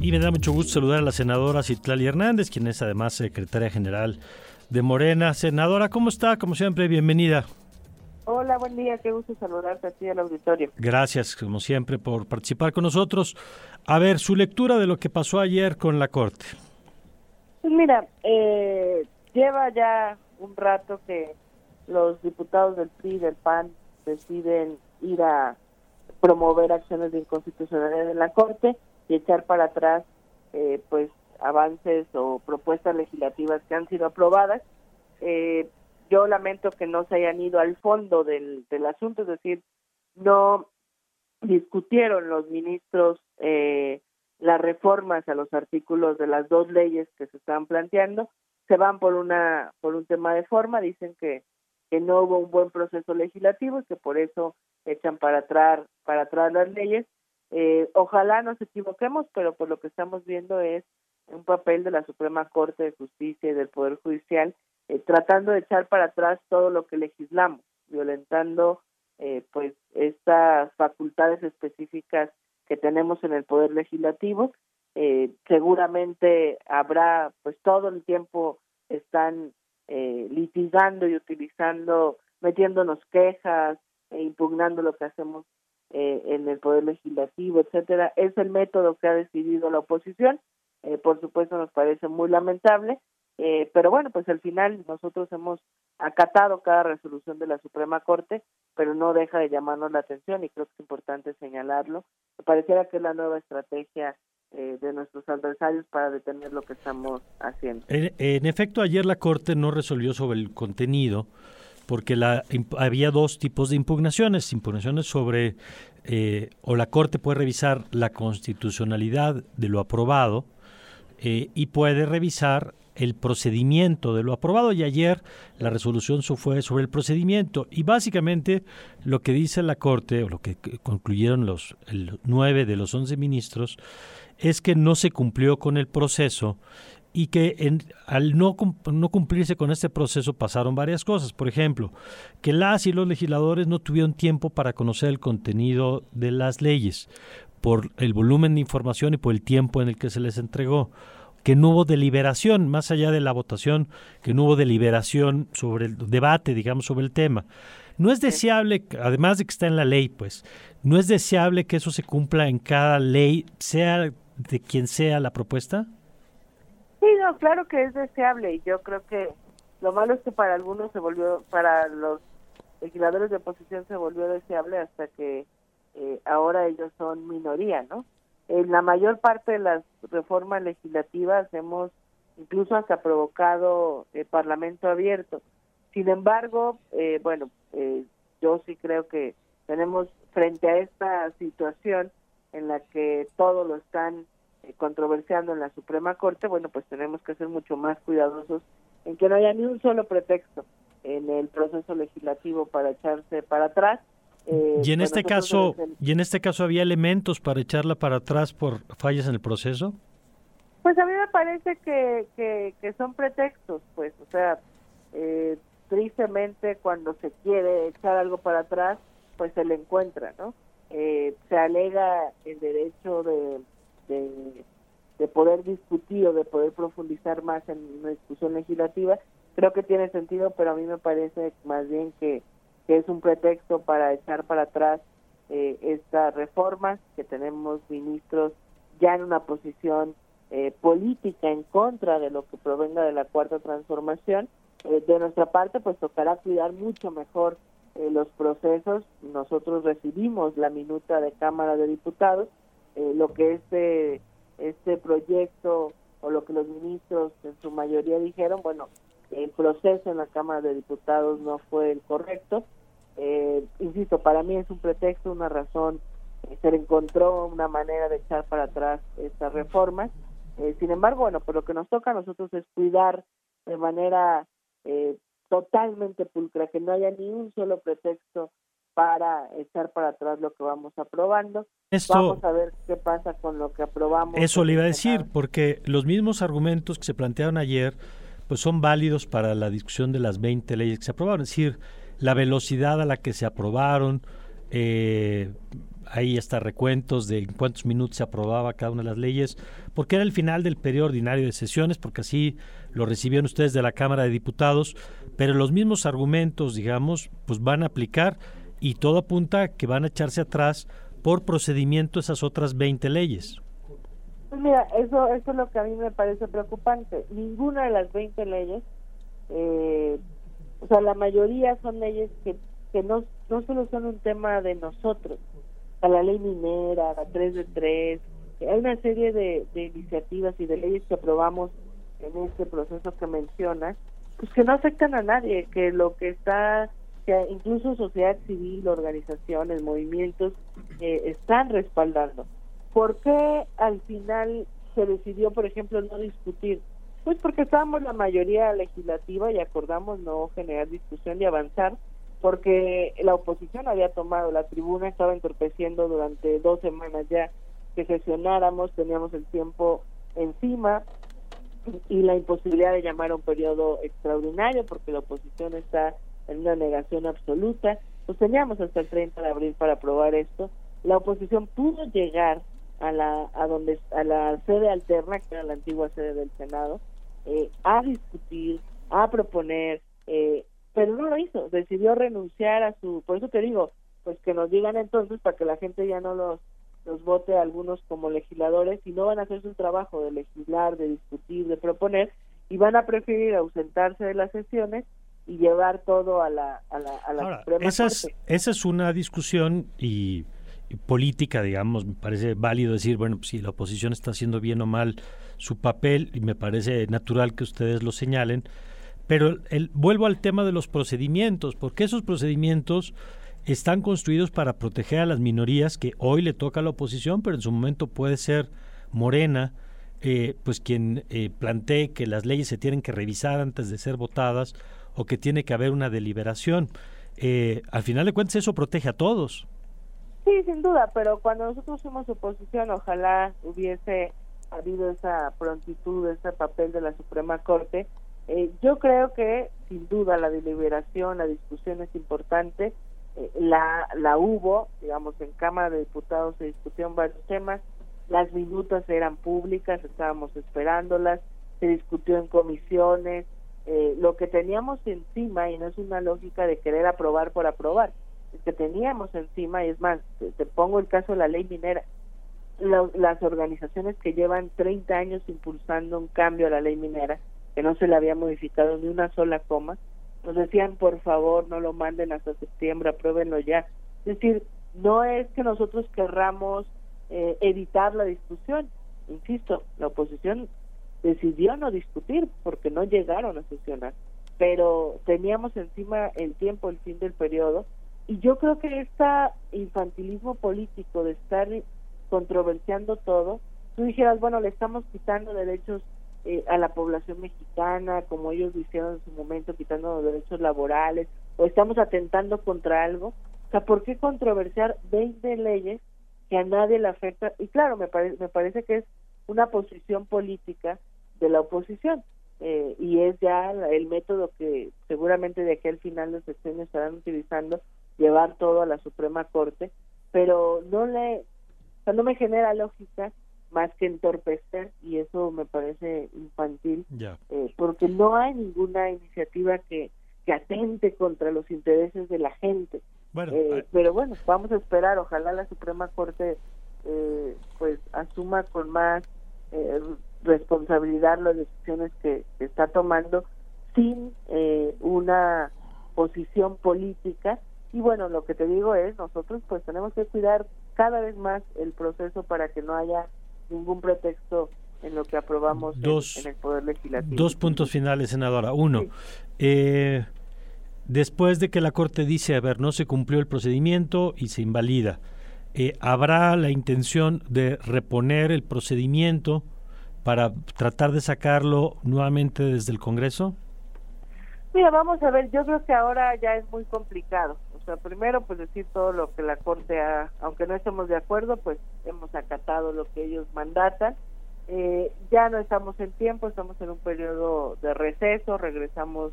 Y me da mucho gusto saludar a la senadora Citlali Hernández, quien es además secretaria general de Morena. Senadora, ¿cómo está? Como siempre, bienvenida. Hola, buen día, qué gusto saludarte a ti al auditorio. Gracias, como siempre, por participar con nosotros. A ver, su lectura de lo que pasó ayer con la Corte. Pues mira, eh, lleva ya un rato que los diputados del PRI y del PAN deciden ir a promover acciones de inconstitucionalidad en la Corte y echar para atrás eh, pues avances o propuestas legislativas que han sido aprobadas. Eh, yo lamento que no se hayan ido al fondo del, del asunto, es decir, no discutieron los ministros eh, las reformas a los artículos de las dos leyes que se están planteando, se van por una por un tema de forma, dicen que que no hubo un buen proceso legislativo y que por eso echan para atrás para atrás las leyes eh, ojalá nos equivoquemos, pero por lo que estamos viendo es un papel de la Suprema Corte de Justicia y del Poder Judicial eh, tratando de echar para atrás todo lo que legislamos, violentando eh, pues estas facultades específicas que tenemos en el Poder Legislativo. Eh, seguramente habrá, pues todo el tiempo están eh, litigando y utilizando, metiéndonos quejas e impugnando lo que hacemos eh, en el poder legislativo, etcétera, es el método que ha decidido la oposición. Eh, por supuesto, nos parece muy lamentable, eh, pero bueno, pues al final nosotros hemos acatado cada resolución de la Suprema Corte, pero no deja de llamarnos la atención y creo que es importante señalarlo. Pareciera que es la nueva estrategia de nuestros adversarios para detener lo que estamos haciendo. en, efecto, ayer la Corte no resolvió sobre el contenido, porque la, había dos tipos de impugnaciones, impugnaciones sobre eh, o la Corte puede revisar la constitucionalidad de lo aprobado eh, y puede revisar el procedimiento de lo aprobado. Y ayer la resolución fue sobre el procedimiento. Y básicamente lo que dice la Corte o lo que concluyeron los nueve de los once ministros es que no se cumplió con el proceso y que en, al no, no cumplirse con este proceso pasaron varias cosas. Por ejemplo, que las y los legisladores no tuvieron tiempo para conocer el contenido de las leyes por el volumen de información y por el tiempo en el que se les entregó que no hubo deliberación, más allá de la votación, que no hubo deliberación sobre el debate, digamos, sobre el tema. No es deseable, además de que está en la ley, pues, no es deseable que eso se cumpla en cada ley, sea de quien sea la propuesta. Sí, no, claro que es deseable y yo creo que lo malo es que para algunos se volvió, para los legisladores de oposición se volvió deseable hasta que eh, ahora ellos son minoría, ¿no? En la mayor parte de las reformas legislativas hemos incluso hasta provocado el Parlamento abierto. Sin embargo, eh, bueno, eh, yo sí creo que tenemos frente a esta situación en la que todo lo están eh, controversiando en la Suprema Corte, bueno, pues tenemos que ser mucho más cuidadosos en que no haya ni un solo pretexto en el proceso legislativo para echarse para atrás. Eh, y en este caso, y en este caso había elementos para echarla para atrás por fallas en el proceso. Pues a mí me parece que, que, son pretextos, pues, o sea, eh, tristemente cuando se quiere echar algo para atrás, pues se le encuentra, ¿no? se alega el derecho de de, poder discutir o de poder profundizar más en una discusión legislativa, creo que tiene sentido, pero a mí me parece más bien que, es un pretexto para echar para atrás eh, estas reformas, que tenemos ministros ya en una posición eh, política en contra de lo que provenga de la cuarta transformación. Eh, de nuestra parte, pues tocará cuidar mucho mejor eh, los procesos. Nosotros recibimos la minuta de Cámara de Diputados eh, lo que este, este proyecto o lo que los ministros en su mayoría dijeron, bueno, el proceso en la Cámara de Diputados no fue el correcto. Eh, insisto, para mí es un pretexto, una razón, eh, se le encontró una manera de echar para atrás estas reformas. sin embargo, bueno, pues lo que nos toca a nosotros es cuidar de manera totalmente pulcra, que no haya ni un solo pretexto para echar para atrás lo que vamos aprobando. vamos a ver qué pasa con lo que aprobamos. Eso le iba a decir, porque los mismos argumentos que se plantearon ayer pues son válidos para la discusión de las 20 leyes que se aprobaron. Es decir, la velocidad a la que se aprobaron, eh, hay hasta recuentos de en cuántos minutos se aprobaba cada una de las leyes, porque era el final del periodo ordinario de sesiones, porque así lo recibieron ustedes de la Cámara de Diputados, pero los mismos argumentos, digamos, pues van a aplicar y todo apunta a que van a echarse atrás por procedimiento esas otras 20 leyes. Pues mira, eso, eso es lo que a mí me parece preocupante. Ninguna de las 20 leyes, eh, o sea, la mayoría son leyes que, que no, no solo son un tema de nosotros, la ley minera, la 3 de 3, hay una serie de, de iniciativas y de leyes que aprobamos en este proceso que mencionas, pues que no afectan a nadie, que lo que está, que incluso sociedad civil, organizaciones, movimientos, eh, están respaldando. ¿Por qué al final se decidió, por ejemplo, no discutir? Pues porque estábamos la mayoría legislativa y acordamos no generar discusión y avanzar, porque la oposición había tomado la tribuna, estaba entorpeciendo durante dos semanas ya que sesionáramos, teníamos el tiempo encima, y la imposibilidad de llamar a un periodo extraordinario porque la oposición está en una negación absoluta. Pues teníamos hasta el 30 de abril para aprobar esto. La oposición pudo llegar a la a donde a la sede alterna que era la antigua sede del Senado eh, a discutir, a proponer, eh, pero no lo hizo. Decidió renunciar a su. Por eso te digo, pues que nos digan entonces para que la gente ya no los los vote a algunos como legisladores y no van a hacer su trabajo de legislar, de discutir, de proponer y van a preferir ausentarse de las sesiones y llevar todo a la, a la, a la Suprema esa es, esa es una discusión y, política, digamos, me parece válido decir, bueno, pues si la oposición está haciendo bien o mal su papel y me parece natural que ustedes lo señalen, pero el, vuelvo al tema de los procedimientos, porque esos procedimientos están construidos para proteger a las minorías que hoy le toca a la oposición, pero en su momento puede ser Morena, eh, pues quien eh, plantee que las leyes se tienen que revisar antes de ser votadas o que tiene que haber una deliberación. Eh, al final de cuentas eso protege a todos. Sí, sin duda, pero cuando nosotros fuimos oposición, ojalá hubiese habido esa prontitud, ese papel de la Suprema Corte. Eh, yo creo que sin duda la deliberación, la discusión es importante la, la hubo, digamos, en Cámara de Diputados se discutieron varios temas, las minutas eran públicas, estábamos esperándolas, se discutió en comisiones, eh, lo que teníamos encima, y no es una lógica de querer aprobar por aprobar, es que teníamos encima, y es más, te, pongo el caso de la ley minera, las organizaciones que llevan 30 años impulsando un cambio a la ley minera, que no se le había modificado ni una sola coma, nos decían por favor no lo manden hasta septiembre, apruébenlo ya. Es decir, no es que nosotros querramos eh, evitar la discusión, insisto, la oposición decidió no discutir porque no llegaron a sesionar, pero teníamos encima el tiempo, el fin del periodo, y yo creo que este infantilismo político de estar controversiando todo, tú dijeras, bueno, le estamos quitando derechos eh, a la población mexicana, como ellos lo hicieron en su momento, quitando los derechos laborales, o estamos atentando contra algo. O sea, ¿por qué controversiar 20 leyes que a nadie le afecta? Y claro, me, me parece que es una posición política de la oposición. Eh, y es ya el método que seguramente de aquí al final los sexenios estarán utilizando, llevar todo a la Suprema Corte, pero no le, o sea, no me genera lógica más que entorpecer y eso me parece infantil eh, porque no hay ninguna iniciativa que, que atente contra los intereses de la gente eh, pero bueno vamos a esperar ojalá la Suprema Corte eh, pues asuma con más responsabilidad las decisiones que, que está tomando sin una posición política y bueno lo que te digo es nosotros pues tenemos que cuidar cada vez más el proceso para que no haya ningún pretexto en lo que aprobamos en, el Poder Legislativo. Dos puntos finales, senadora. Uno, eh, después de que la Corte dice, a ver, no se cumplió el procedimiento y se invalida, eh, ¿habrá la intención de reponer el procedimiento para tratar de sacarlo nuevamente desde el Congreso? Mira, vamos a ver, yo creo que ahora ya es muy complicado. O sea, primero, pues decir todo lo que la Corte ha, aunque no estemos de acuerdo, pues hemos acatado lo que ellos mandatan. Eh, ya no estamos en tiempo, estamos en un periodo de receso, regresamos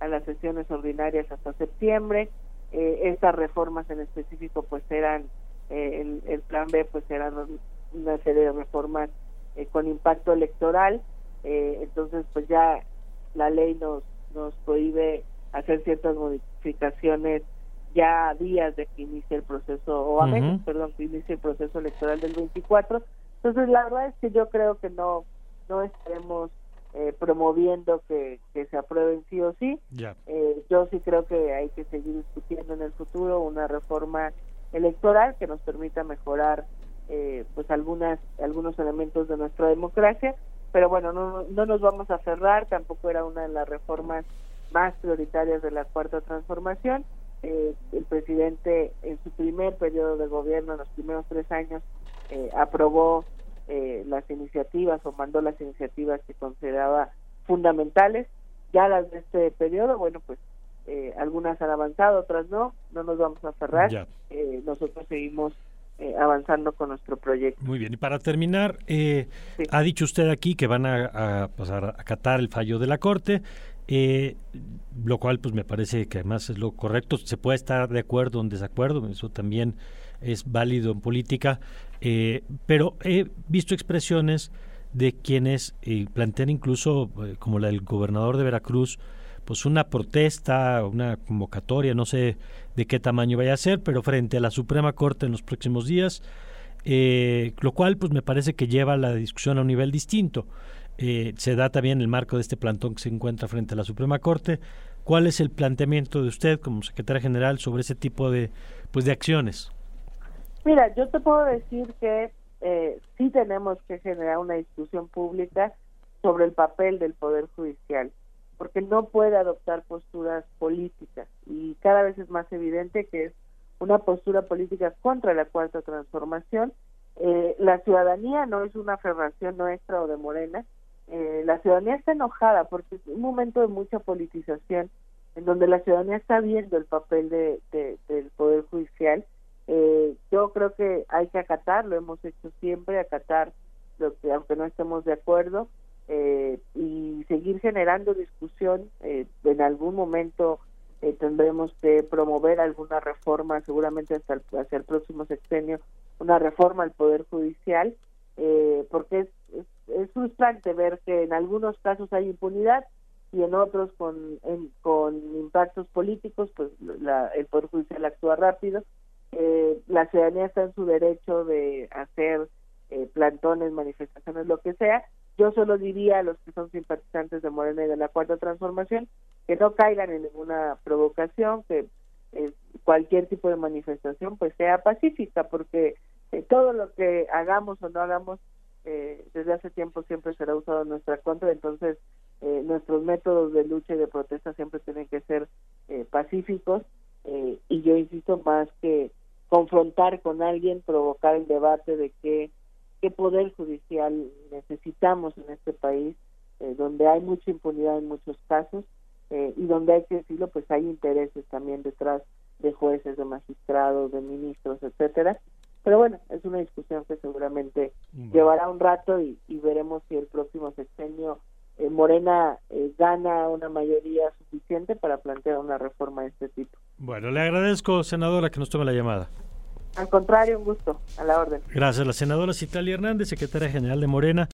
a las sesiones ordinarias hasta septiembre. Eh, estas reformas en específico, pues eran el, el, plan B pues eran una serie de reformas con impacto electoral, entonces pues ya la ley nos, nos prohíbe hacer ciertas modificaciones ya a días de que inicie el proceso, o a menos, perdón, que inicie el proceso electoral del 24. Entonces, la verdad es que yo creo que no, no estaremos eh, promoviendo que, que, se aprueben sí o sí. Eh, yo sí creo que hay que seguir discutiendo en el futuro una reforma electoral que nos permita mejorar eh, pues algunas algunos elementos de nuestra democracia. Pero bueno no, no nos vamos a cerrar. Tampoco era una de las reformas más prioritarias de la cuarta transformación. Eh, el presidente en su primer periodo de gobierno, en los primeros tres años, eh, aprobó eh, las iniciativas o mandó las iniciativas que consideraba fundamentales. Ya las de este periodo, bueno, pues algunas han avanzado, otras no, no nos vamos a cerrar. nosotros seguimos avanzando con nuestro proyecto. Muy bien, y para terminar, ha dicho usted aquí que van a, a, pasar a acatar el fallo de la Corte. Eh, lo cual pues me parece que además es lo correcto. Se puede estar de acuerdo o en desacuerdo, eso también es válido en política, eh, pero he visto expresiones de quienes eh, plantean incluso, eh, como la del gobernador de Veracruz, pues una protesta, una convocatoria, no sé de qué tamaño vaya a ser, pero frente a la Suprema Corte en los próximos días, lo cual pues me parece que lleva la discusión a un nivel distinto. Eh, se da también el marco de este plantón que se encuentra frente a la Suprema Corte. ¿Cuál es el planteamiento de usted como secretaria general sobre ese tipo de, pues, de acciones? Mira, yo te puedo decir que eh, sí tenemos que generar una discusión pública sobre el papel del Poder Judicial, porque no puede adoptar posturas políticas y cada vez es más evidente que es una postura política contra la cuarta transformación. Eh, la ciudadanía no es una aferración nuestra o de Morena, eh, la ciudadanía está enojada porque es un momento de mucha politización en donde la ciudadanía está viendo el papel de, del Poder Judicial. Eh, yo creo que hay que acatar, lo hemos hecho siempre, acatar lo que aunque no estemos de acuerdo eh, y seguir generando discusión. en algún momento tendremos que promover alguna reforma, seguramente hasta el, hacia el próximo sexenio, una reforma al Poder Judicial, porque es es frustrante ver que en algunos casos hay impunidad y en otros con, con impactos políticos, pues la, el Poder Judicial actúa rápido. Eh, la ciudadanía está en su derecho de hacer eh, plantones, manifestaciones, lo que sea. Yo solo diría a los que son simpatizantes de Morena y de la Cuarta Transformación que no caigan en ninguna provocación, que eh, cualquier tipo de manifestación pues sea pacífica, porque todo lo que hagamos o no hagamos eh, desde hace tiempo siempre será usado en nuestra contra, entonces eh, nuestros métodos de lucha y de protesta siempre tienen que ser eh, pacíficos y yo insisto más que confrontar con alguien, provocar el debate de qué, qué poder judicial necesitamos en este país, donde hay mucha impunidad en muchos casos y donde hay que decirlo, pues hay intereses también detrás de jueces, de magistrados, de ministros, etcétera, pero bueno, es una discusión que seguramente llevará un rato y, veremos si el próximo sexenio eh, Morena eh, gana una mayoría suficiente para plantear una reforma de este tipo. Bueno, le agradezco, senadora, que nos tome la llamada. Al contrario, un gusto, a la orden. Gracias, la senadora Citalia Hernández, secretaria general de Morena.